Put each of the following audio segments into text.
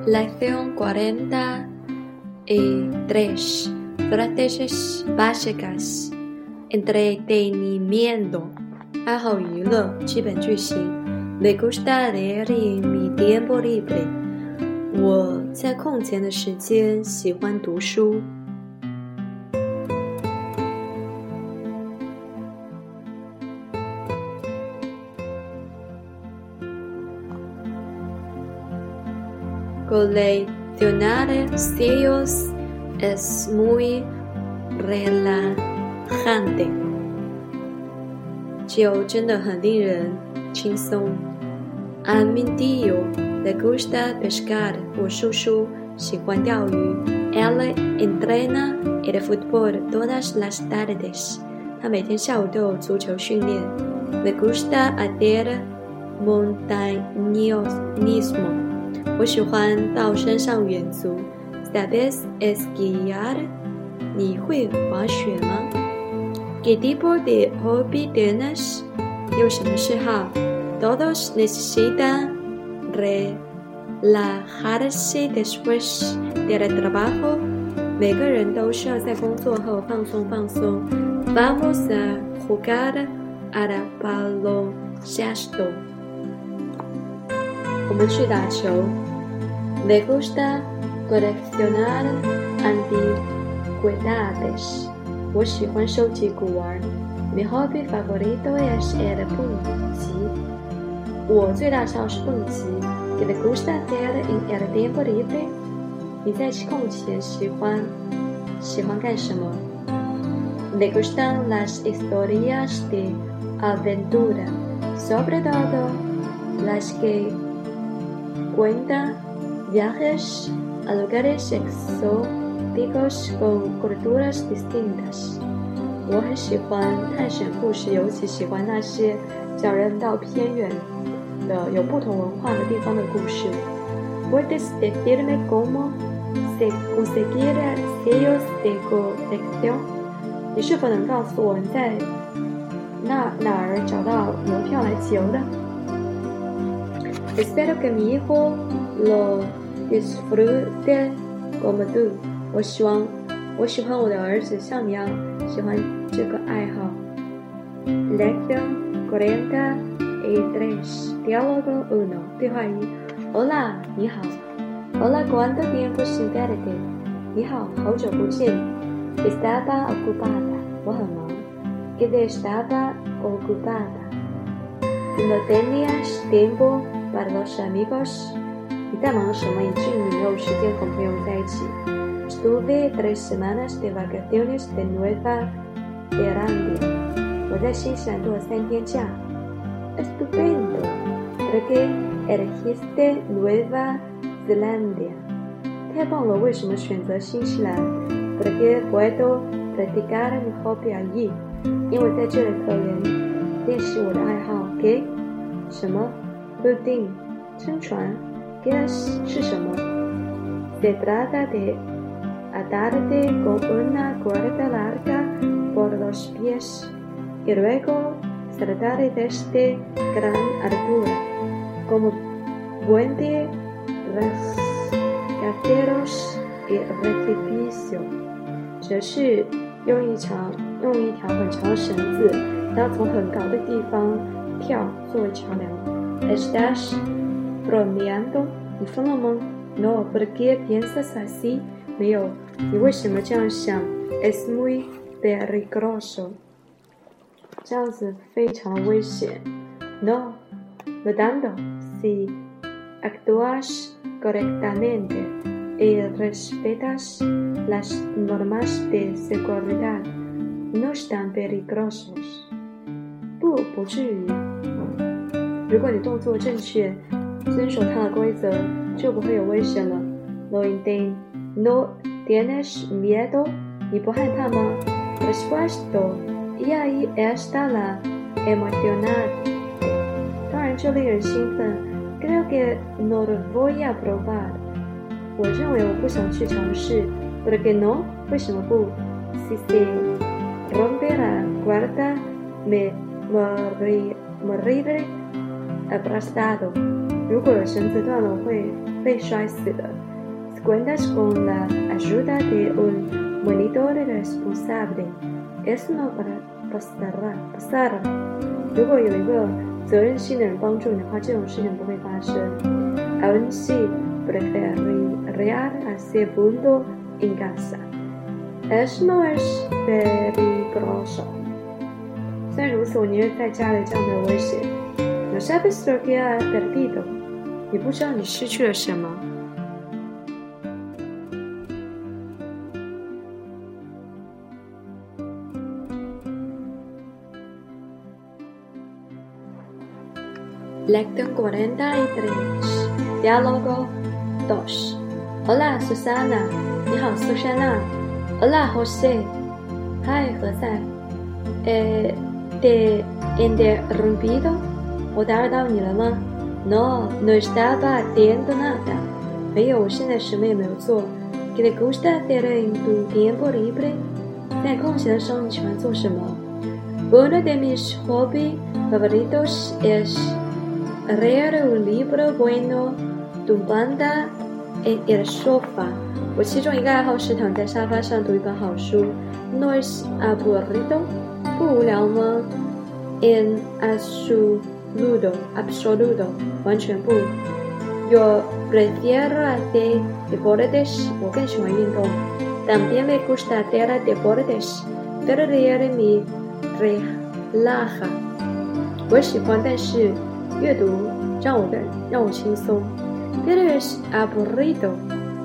Lección 43. Frases básicas. Entretenimiento. 爱好娱乐，基本句型。Me gusta leer en mi tiempo libre. 我在空闲的时间喜欢读书。 Coleccionar sellos es muy relajante. 就真的很令人轻松。A mi tío le gusta pescar. 我叔叔喜欢钓鱼。Él entrena el fútbol todas las tardes. 他每天下午都有足球训练。Le gusta hacer montañismo. 我喜欢到山上远足。¿Sabes esquiar？你会滑雪吗？¿Qué tipo de hobby tienes？有什么嗜好？Todos necesitan relajarse después del trabajo。每个人都需要在工作后放松放松。Vamos a jugar al baloncesto。我们去打球。Me gusta coleccionar antigüedades。我喜欢收集古玩。Mi hobby favorito es el 蹦极。我最大嗜好是蹦极。¿Qué le gusta hacer en el tiempo libre？你在空闲喜欢喜欢干什么？Me gustan las historias de aventura, sobre todo las que cuentan viajes a lugares exóticos con culturas distintas。我很喜欢探险故事，尤其喜欢那些讲人到偏远的、有不同文化的地方的故事。¿Puedes decirme cómo se conseguir sellos de colección？你是否能告诉我你在那哪儿找到邮票来集邮的 ？Espero que mi hijo lo disfrute como tú。我希望，我喜欢我的儿子像你一样喜欢这个爱好。Lección cuarenta y tres. Diálogo uno. 对话一。Hola，你好。Hola, ¿cuánto tiempo sin verte？你好，好久不见。Estaba ocupada。我很忙。¿Qué estaba ocupada? ¿No tenías tiempo para los amigos？你在忙什么，以致你没有时间和朋友在一起？Estuve tres semanas de vacaciones de Nueva Zelanda。我在新西兰度了三天假。Estupendo。¿Por qué elegiste Nueva Zelanda？太棒了，为什么选择新西兰？¿Por qué puedo practicar mi hobby allí？因为在这里可以练习我的爱好。¿Qué？什么？ 陆地？乘船？¿Qué es 是什么？Se trata de atarte con una cuerda larga por los pies y luego saltar desde gran altura, como puente, rascacielos y recipicio。则是用一长用一条很长的绳子，然后从很高的地方跳作为桥梁。Estás bromeando？你疯了吗？No，¿por qué piensas así？没有，你为什么这样想？Es muy peligroso。这样子非常的危险。No，¿verdad？Si actúas correctamente y respetas las normas de seguridad, no están peligrosos。不，不至于。 如果你动作正确。遵守它的规则，就不会有危险了。No i n d e e no tienes miedo? 你不害怕吗？Es p u e s t o y ahí está la emocionante. 当然，这令人兴奋。Creo que no lo voy a probar. 我认为我不想去尝试。¿Por qué no? 为什么不？Si se rompe la cuerda, me moriré aplastado. 如果绳子断了，会被摔死的。Cuentas con la ayuda de un monitor responsable. Eso no pasará. Pasará. 如果有一个责任心的人帮助你的话，这种事情不会发生。Aún si preferiría hacer punto en casa. Eso no es peligroso. 虽然如此，我宁愿在家里，这样没有危险。 Sabes lo que ha perdido. 你不知道你失去了什么。Lección 43 Diálogo 2 Hola Susana 你好苏珊娜 Hola José Hi 何塞 Eh te interrumpido 我打扰到你了吗 No no estaba haciendo nada 没有我现在什么也没有做 ¿Qué te gusta hacer en tu tiempo libre 在空闲的时候你喜欢做什么 Uno de mis hobbies favoritos es leer un libro bueno tumbando en el sofá。我其中一个爱好是躺在沙发上读一本好书。No es aburrido，不无聊吗？En absoluto，absoluto，完全不。Yo prefiero hacer deportes，我更喜欢运动。También me gusta hacer deportes，pero leer me relaja。我喜欢，但是。阅读让我更让我轻松。Pero es aburrido，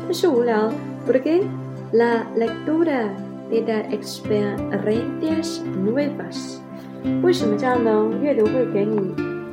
但是无聊。Porque la lectura te da experiencias nuevas。为什么这样呢？阅读会给你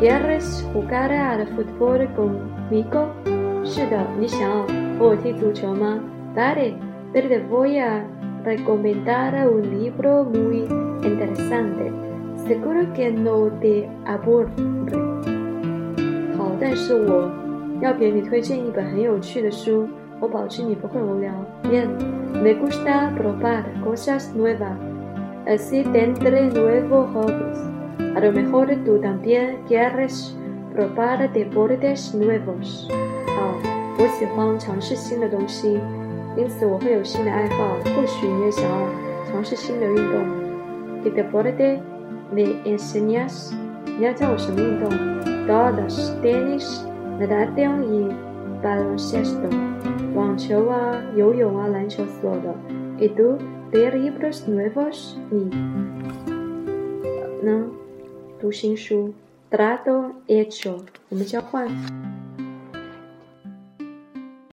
¿quieres jugar al fútbol conmigo? 是的，你想要和我踢足球吗？Vale, pero te voy a recomendar un libro muy interesante. Seguro que no te aburre. 好，但是我。要给你推荐一本很有趣的书，我保证你不会无聊。Bien, me gusta probar cosas nuevas, así tendré nuevos hobbies. A lo mejor tú también quieres probar deportes nuevos. 好，我喜欢尝试新的东西，因此我会有新的爱好。或许你也想要尝试新的运动。¿Qué deporte me enseñas？你要教我什么运动？Todos, tenis. natación y baloncesto，网球啊、游泳啊、篮球所有的。¿Y tú leer libros nuevos？你呢？ 读新书。Trato hecho，我们交换。